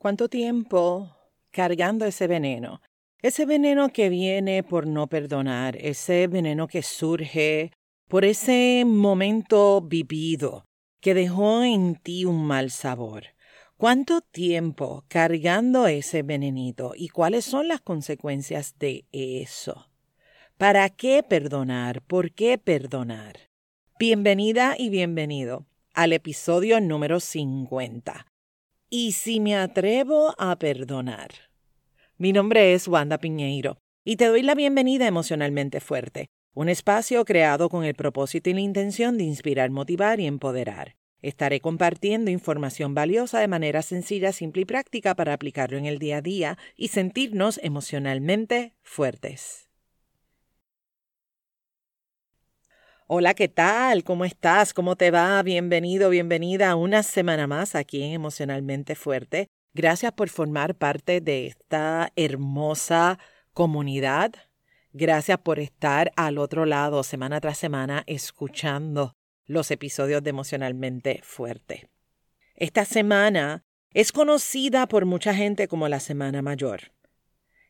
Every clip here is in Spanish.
¿Cuánto tiempo cargando ese veneno? Ese veneno que viene por no perdonar, ese veneno que surge por ese momento vivido que dejó en ti un mal sabor. ¿Cuánto tiempo cargando ese venenito y cuáles son las consecuencias de eso? ¿Para qué perdonar? ¿Por qué perdonar? Bienvenida y bienvenido al episodio número 50. ¿Y si me atrevo a perdonar? Mi nombre es Wanda Piñeiro y te doy la bienvenida a Emocionalmente Fuerte, un espacio creado con el propósito y la intención de inspirar, motivar y empoderar. Estaré compartiendo información valiosa de manera sencilla, simple y práctica para aplicarlo en el día a día y sentirnos emocionalmente fuertes. Hola, ¿qué tal? ¿Cómo estás? ¿Cómo te va? Bienvenido, bienvenida a una semana más aquí en Emocionalmente Fuerte. Gracias por formar parte de esta hermosa comunidad. Gracias por estar al otro lado semana tras semana escuchando los episodios de Emocionalmente Fuerte. Esta semana es conocida por mucha gente como la Semana Mayor.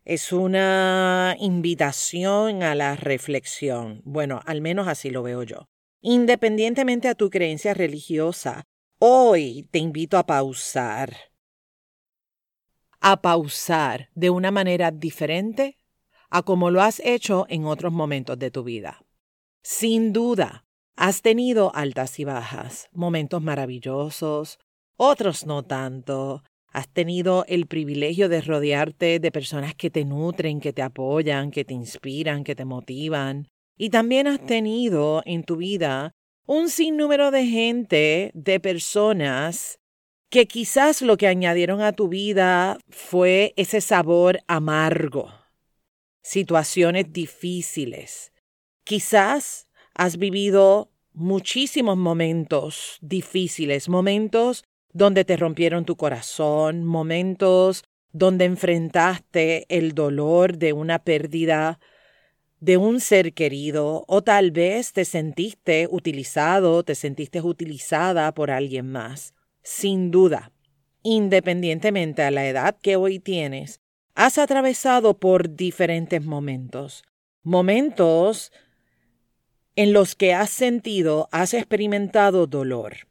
Es una invitación a la reflexión. Bueno, al menos así lo veo yo. Independientemente a tu creencia religiosa, hoy te invito a pausar a pausar de una manera diferente a como lo has hecho en otros momentos de tu vida. Sin duda, has tenido altas y bajas, momentos maravillosos, otros no tanto. Has tenido el privilegio de rodearte de personas que te nutren, que te apoyan, que te inspiran, que te motivan. Y también has tenido en tu vida un sinnúmero de gente, de personas que quizás lo que añadieron a tu vida fue ese sabor amargo, situaciones difíciles. Quizás has vivido muchísimos momentos difíciles, momentos donde te rompieron tu corazón, momentos donde enfrentaste el dolor de una pérdida de un ser querido o tal vez te sentiste utilizado, te sentiste utilizada por alguien más. Sin duda, independientemente a la edad que hoy tienes, has atravesado por diferentes momentos. Momentos en los que has sentido, has experimentado dolor.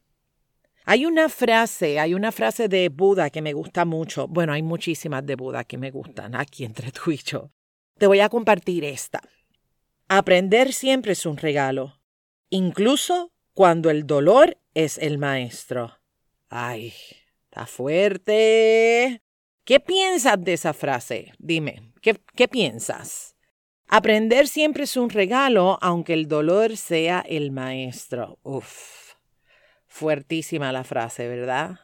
Hay una frase, hay una frase de Buda que me gusta mucho. Bueno, hay muchísimas de Buda que me gustan aquí entre tú y yo. Te voy a compartir esta. Aprender siempre es un regalo, incluso cuando el dolor es el maestro. Ay, está fuerte. ¿Qué piensas de esa frase? Dime, ¿qué, qué piensas? Aprender siempre es un regalo, aunque el dolor sea el maestro. Uf, fuertísima la frase, ¿verdad?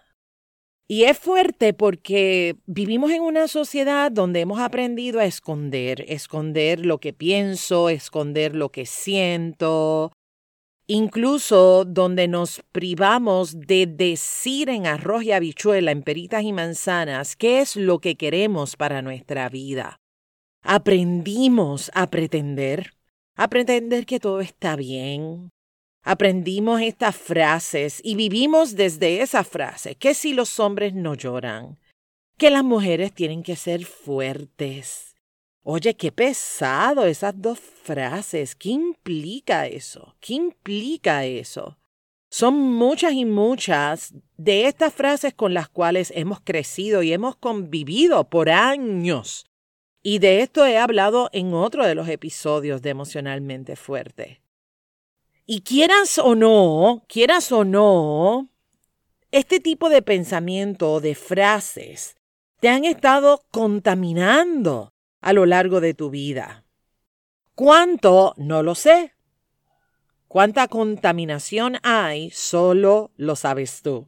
Y es fuerte porque vivimos en una sociedad donde hemos aprendido a esconder, esconder lo que pienso, esconder lo que siento, incluso donde nos privamos de decir en arroz y habichuela, en peritas y manzanas, qué es lo que queremos para nuestra vida. Aprendimos a pretender, a pretender que todo está bien. Aprendimos estas frases y vivimos desde esa frase, que si los hombres no lloran, que las mujeres tienen que ser fuertes, Oye, qué pesado esas dos frases. ¿Qué implica eso? ¿Qué implica eso? Son muchas y muchas de estas frases con las cuales hemos crecido y hemos convivido por años. Y de esto he hablado en otro de los episodios de Emocionalmente Fuerte. Y quieras o no, quieras o no, este tipo de pensamiento, de frases, te han estado contaminando a lo largo de tu vida. ¿Cuánto? No lo sé. ¿Cuánta contaminación hay? Solo lo sabes tú.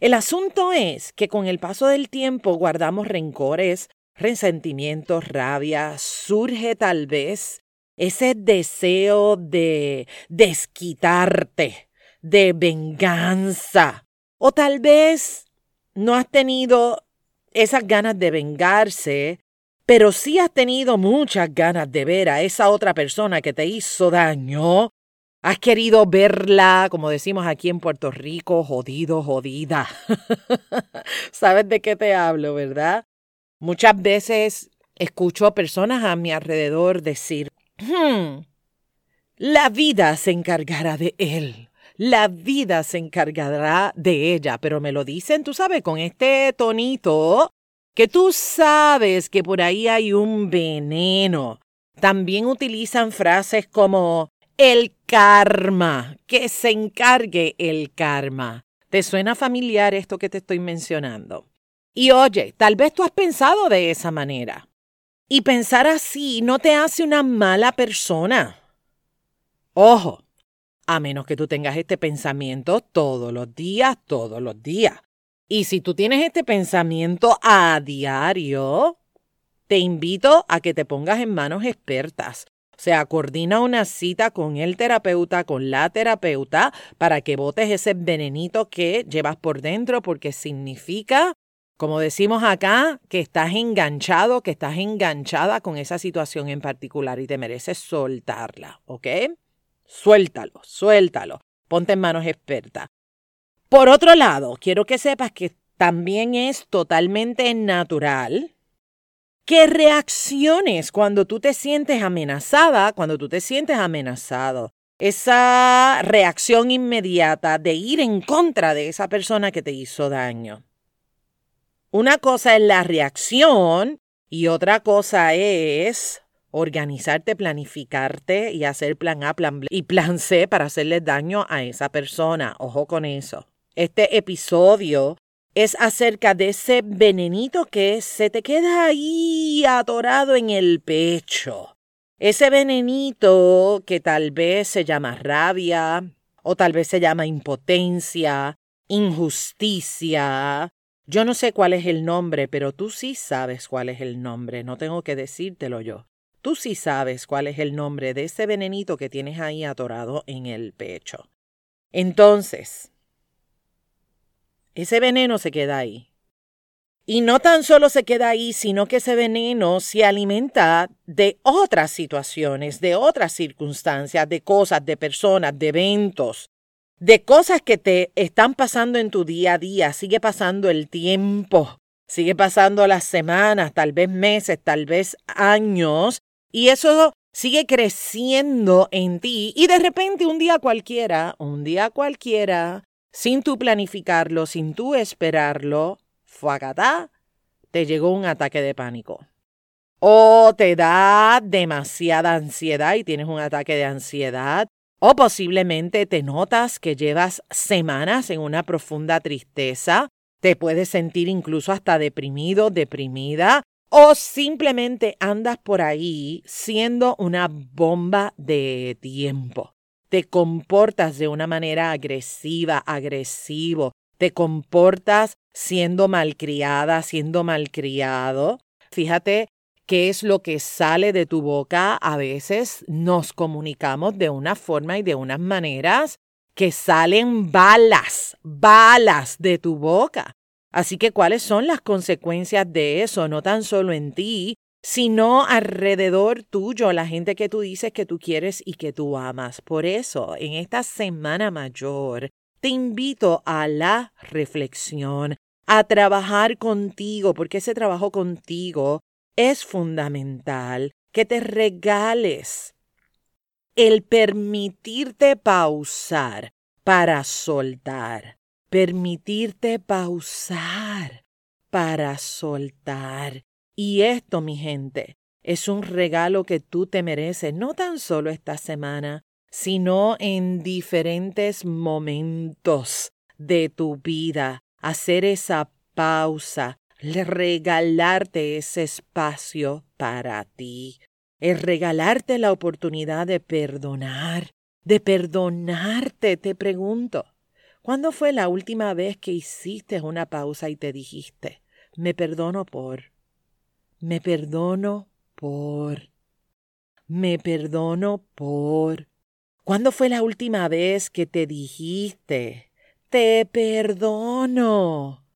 El asunto es que con el paso del tiempo guardamos rencores, resentimientos, rabia, surge tal vez ese deseo de desquitarte, de venganza, o tal vez no has tenido esas ganas de vengarse, pero si has tenido muchas ganas de ver a esa otra persona que te hizo daño Has querido verla, como decimos aquí en Puerto Rico, jodido, jodida. ¿Sabes de qué te hablo, verdad? Muchas veces escucho a personas a mi alrededor decir, hmm, la vida se encargará de él. La vida se encargará de ella, pero me lo dicen, tú sabes, con este tonito que tú sabes que por ahí hay un veneno. También utilizan frases como el karma, que se encargue el karma. ¿Te suena familiar esto que te estoy mencionando? Y oye, tal vez tú has pensado de esa manera. Y pensar así no te hace una mala persona. Ojo, a menos que tú tengas este pensamiento todos los días, todos los días. Y si tú tienes este pensamiento a diario, te invito a que te pongas en manos expertas. O sea, coordina una cita con el terapeuta, con la terapeuta, para que botes ese venenito que llevas por dentro, porque significa, como decimos acá, que estás enganchado, que estás enganchada con esa situación en particular y te mereces soltarla, ¿ok? Suéltalo, suéltalo. Ponte en manos expertas. Por otro lado, quiero que sepas que también es totalmente natural que reacciones cuando tú te sientes amenazada, cuando tú te sientes amenazado. Esa reacción inmediata de ir en contra de esa persona que te hizo daño. Una cosa es la reacción y otra cosa es organizarte, planificarte y hacer plan A, plan B y plan C para hacerle daño a esa persona. Ojo con eso. Este episodio es acerca de ese venenito que se te queda ahí atorado en el pecho. Ese venenito que tal vez se llama rabia o tal vez se llama impotencia, injusticia. Yo no sé cuál es el nombre, pero tú sí sabes cuál es el nombre, no tengo que decírtelo yo. Tú sí sabes cuál es el nombre de ese venenito que tienes ahí atorado en el pecho. Entonces, ese veneno se queda ahí. Y no tan solo se queda ahí, sino que ese veneno se alimenta de otras situaciones, de otras circunstancias, de cosas, de personas, de eventos, de cosas que te están pasando en tu día a día. Sigue pasando el tiempo, sigue pasando las semanas, tal vez meses, tal vez años, y eso sigue creciendo en ti y de repente un día cualquiera, un día cualquiera, sin tú planificarlo, sin tú esperarlo, fuagatá, te llegó un ataque de pánico. O te da demasiada ansiedad y tienes un ataque de ansiedad. O posiblemente te notas que llevas semanas en una profunda tristeza. Te puedes sentir incluso hasta deprimido, deprimida o simplemente andas por ahí siendo una bomba de tiempo. Te comportas de una manera agresiva, agresivo. Te comportas siendo malcriada, siendo malcriado. Fíjate qué es lo que sale de tu boca. A veces nos comunicamos de una forma y de unas maneras que salen balas, balas de tu boca. Así que, ¿cuáles son las consecuencias de eso? No tan solo en ti, sino alrededor tuyo, la gente que tú dices que tú quieres y que tú amas. Por eso, en esta semana mayor, te invito a la reflexión, a trabajar contigo, porque ese trabajo contigo es fundamental, que te regales el permitirte pausar para soltar permitirte pausar para soltar. Y esto, mi gente, es un regalo que tú te mereces, no tan solo esta semana, sino en diferentes momentos de tu vida. Hacer esa pausa, regalarte ese espacio para ti, es regalarte la oportunidad de perdonar, de perdonarte, te pregunto. ¿Cuándo fue la última vez que hiciste una pausa y te dijiste, me perdono por, me perdono por, me perdono por? ¿Cuándo fue la última vez que te dijiste, te perdono,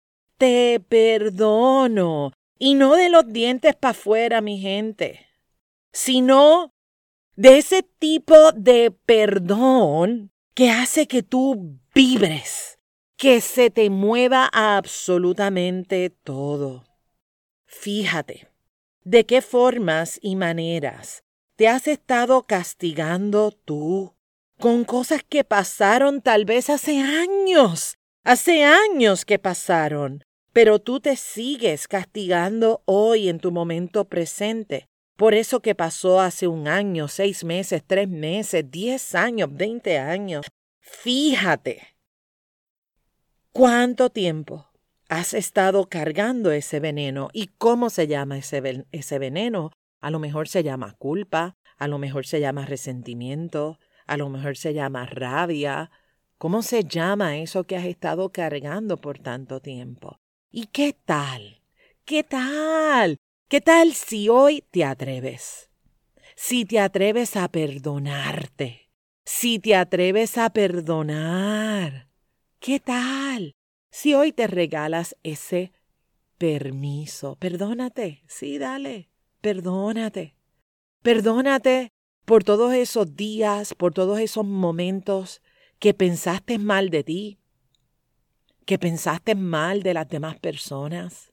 te perdono? Y no de los dientes para afuera, mi gente, sino de ese tipo de perdón que hace que tú vibres, que se te mueva absolutamente todo. Fíjate, de qué formas y maneras te has estado castigando tú con cosas que pasaron tal vez hace años, hace años que pasaron, pero tú te sigues castigando hoy en tu momento presente por eso que pasó hace un año, seis meses, tres meses, diez años, veinte años. Fíjate cuánto tiempo has estado cargando ese veneno y cómo se llama ese, ese veneno. A lo mejor se llama culpa, a lo mejor se llama resentimiento, a lo mejor se llama rabia. ¿Cómo se llama eso que has estado cargando por tanto tiempo? ¿Y qué tal? ¿Qué tal? ¿Qué tal si hoy te atreves? Si te atreves a perdonarte. Si te atreves a perdonar. ¿Qué tal si hoy te regalas ese permiso? Perdónate. Sí, dale. Perdónate. Perdónate por todos esos días, por todos esos momentos que pensaste mal de ti, que pensaste mal de las demás personas.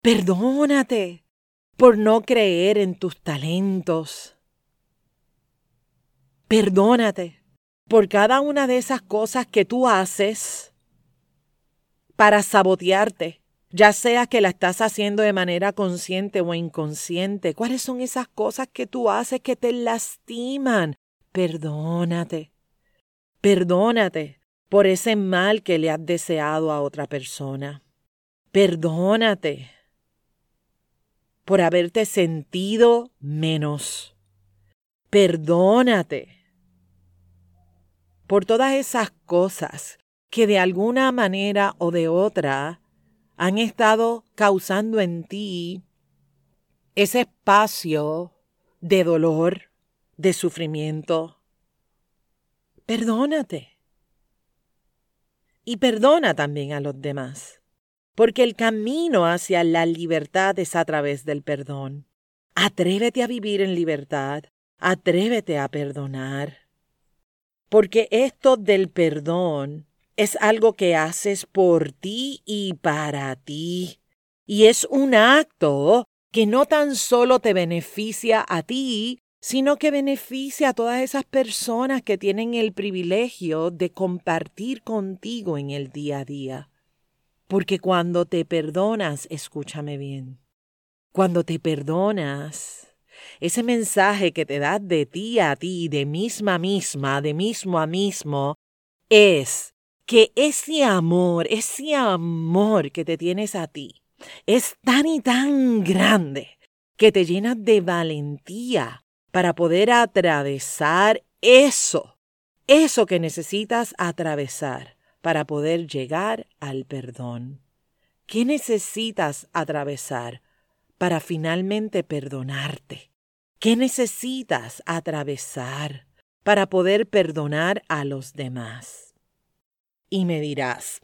Perdónate por no creer en tus talentos. Perdónate por cada una de esas cosas que tú haces para sabotearte, ya sea que la estás haciendo de manera consciente o inconsciente. ¿Cuáles son esas cosas que tú haces que te lastiman? Perdónate. Perdónate por ese mal que le has deseado a otra persona. Perdónate por haberte sentido menos. Perdónate por todas esas cosas que de alguna manera o de otra han estado causando en ti ese espacio de dolor, de sufrimiento. Perdónate. Y perdona también a los demás porque el camino hacia la libertad es a través del perdón. Atrévete a vivir en libertad, atrévete a perdonar. Porque esto del perdón es algo que haces por ti y para ti. Y es un acto que no tan solo te beneficia a ti, sino que beneficia a todas esas personas que tienen el privilegio de compartir contigo en el día a día. Porque cuando te perdonas, escúchame bien, cuando te perdonas, ese mensaje que te das de ti a ti, de misma misma, de mismo a mismo, es que ese amor, ese amor que te tienes a ti, es tan y tan grande que te llena de valentía para poder atravesar eso, eso que necesitas atravesar para poder llegar al perdón? ¿Qué necesitas atravesar para finalmente perdonarte? ¿Qué necesitas atravesar para poder perdonar a los demás? Y me dirás,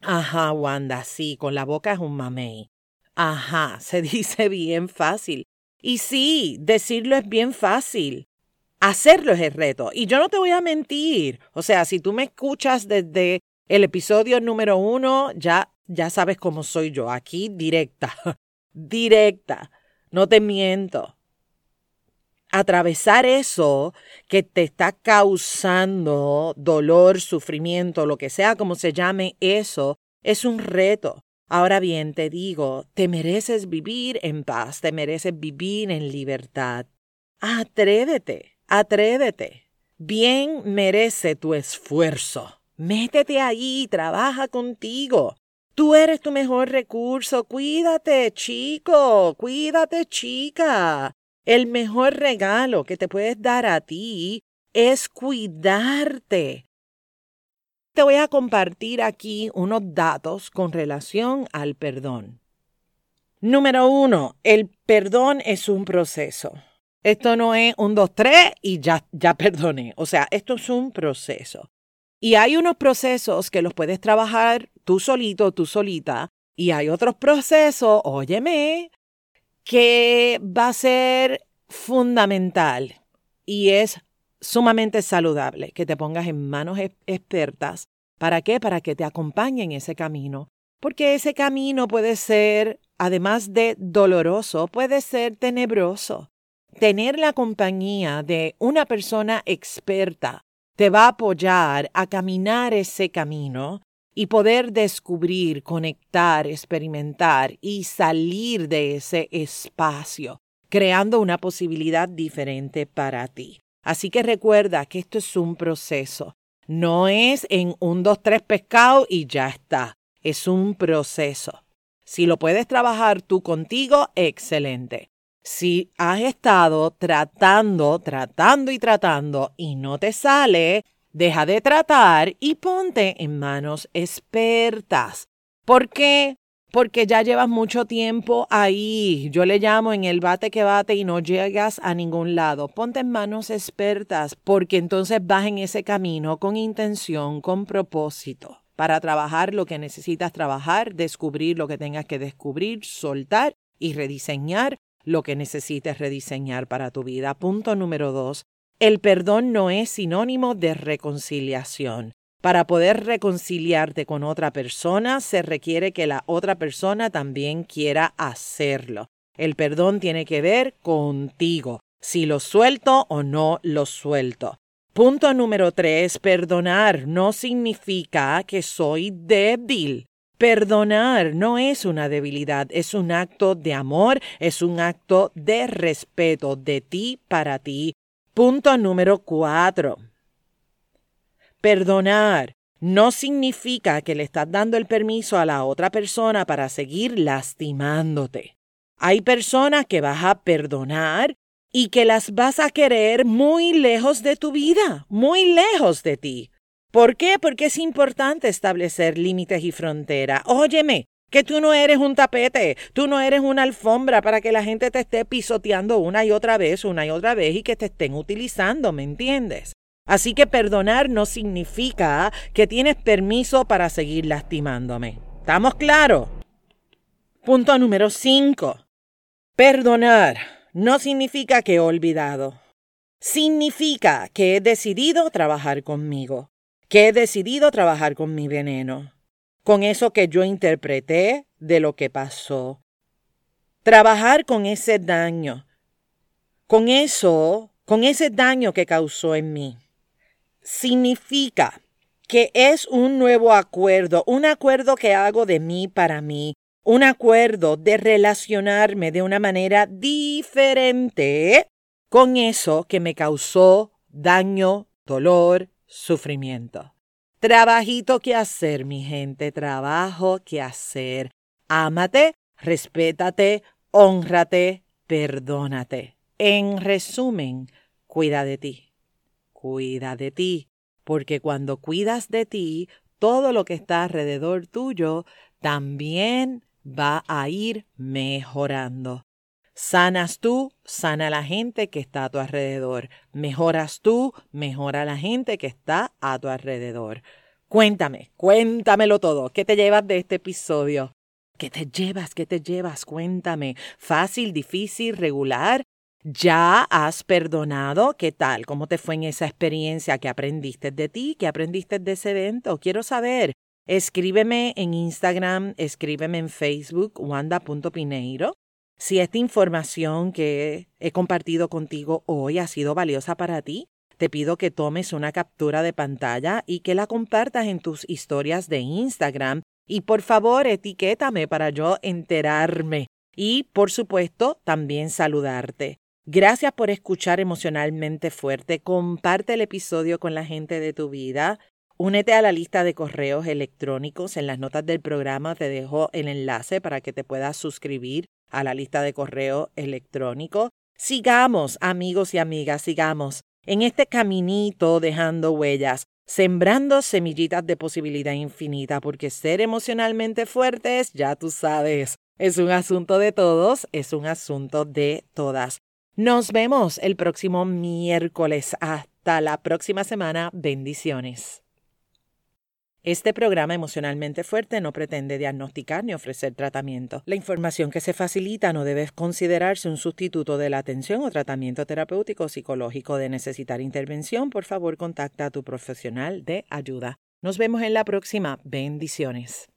ajá, Wanda, sí, con la boca es un mamey. Ajá, se dice bien fácil. Y sí, decirlo es bien fácil, Hacerlo es el reto. Y yo no te voy a mentir. O sea, si tú me escuchas desde el episodio número uno, ya, ya sabes cómo soy yo. Aquí directa. directa. No te miento. Atravesar eso que te está causando dolor, sufrimiento, lo que sea como se llame eso, es un reto. Ahora bien, te digo, te mereces vivir en paz, te mereces vivir en libertad. Atrévete. Atrévete. Bien merece tu esfuerzo. Métete ahí, trabaja contigo. Tú eres tu mejor recurso. Cuídate, chico. Cuídate, chica. El mejor regalo que te puedes dar a ti es cuidarte. Te voy a compartir aquí unos datos con relación al perdón. Número uno, el perdón es un proceso. Esto no es un, dos, tres y ya, ya perdoné. O sea, esto es un proceso. Y hay unos procesos que los puedes trabajar tú solito, tú solita. Y hay otros procesos, óyeme, que va a ser fundamental Y es sumamente saludable que te pongas en manos expertas. ¿Para qué? Para que te acompañen en ese camino. Porque ese camino puede ser, además de doloroso, puede ser tenebroso. Tener la compañía de una persona experta te va a apoyar a caminar ese camino y poder descubrir, conectar, experimentar y salir de ese espacio, creando una posibilidad diferente para ti. Así que recuerda que esto es un proceso. No es en un, dos, tres pescado y ya está. Es un proceso. Si lo puedes trabajar tú contigo, excelente. Si has estado tratando, tratando y tratando y no te sale, deja de tratar y ponte en manos expertas. ¿Por qué? Porque ya llevas mucho tiempo ahí. Yo le llamo en el bate que bate y no llegas a ningún lado. Ponte en manos expertas porque entonces vas en ese camino con intención, con propósito, para trabajar lo que necesitas trabajar, descubrir lo que tengas que descubrir, soltar y rediseñar lo que necesites rediseñar para tu vida. Punto número dos, el perdón no es sinónimo de reconciliación. Para poder reconciliarte con otra persona se requiere que la otra persona también quiera hacerlo. El perdón tiene que ver contigo, si lo suelto o no lo suelto. Punto número tres, perdonar no significa que soy débil. Perdonar no es una debilidad, es un acto de amor, es un acto de respeto de ti para ti. Punto número cuatro. Perdonar no significa que le estás dando el permiso a la otra persona para seguir lastimándote. Hay personas que vas a perdonar y que las vas a querer muy lejos de tu vida, muy lejos de ti. ¿Por qué? Porque es importante establecer límites y fronteras. Óyeme, que tú no eres un tapete, tú no eres una alfombra para que la gente te esté pisoteando una y otra vez, una y otra vez y que te estén utilizando, ¿me entiendes? Así que perdonar no significa que tienes permiso para seguir lastimándome. ¿Estamos claros? Punto número 5. Perdonar no significa que he olvidado. Significa que he decidido trabajar conmigo que he decidido trabajar con mi veneno, con eso que yo interpreté de lo que pasó. Trabajar con ese daño, con eso, con ese daño que causó en mí. Significa que es un nuevo acuerdo, un acuerdo que hago de mí para mí, un acuerdo de relacionarme de una manera diferente con eso que me causó daño, dolor, sufrimiento. Trabajito que hacer, mi gente, trabajo que hacer. Ámate, respétate, honrate, perdónate. En resumen, cuida de ti. Cuida de ti, porque cuando cuidas de ti, todo lo que está alrededor tuyo también va a ir mejorando. Sanas tú, sana la gente que está a tu alrededor. Mejoras tú, mejora la gente que está a tu alrededor. Cuéntame, cuéntamelo todo. ¿Qué te llevas de este episodio? ¿Qué te llevas? ¿Qué te llevas? Cuéntame. ¿Fácil, difícil, regular? ¿Ya has perdonado? ¿Qué tal? ¿Cómo te fue en esa experiencia? ¿Qué aprendiste de ti? ¿Qué aprendiste de ese evento? Quiero saber. Escríbeme en Instagram, escríbeme en Facebook, wanda.pineiro. Si esta información que he compartido contigo hoy ha sido valiosa para ti, te pido que tomes una captura de pantalla y que la compartas en tus historias de Instagram y por favor etiquétame para yo enterarme y por supuesto también saludarte. Gracias por escuchar emocionalmente fuerte. Comparte el episodio con la gente de tu vida. Únete a la lista de correos electrónicos. En las notas del programa te dejo el enlace para que te puedas suscribir a la lista de correo electrónico. Sigamos, amigos y amigas, sigamos en este caminito dejando huellas, sembrando semillitas de posibilidad infinita, porque ser emocionalmente fuertes, ya tú sabes, es un asunto de todos, es un asunto de todas. Nos vemos el próximo miércoles. Hasta la próxima semana. Bendiciones. Este programa emocionalmente fuerte no pretende diagnosticar ni ofrecer tratamiento. La información que se facilita no debe considerarse un sustituto de la atención o tratamiento terapéutico o psicológico. De necesitar intervención, por favor contacta a tu profesional de ayuda. Nos vemos en la próxima. Bendiciones.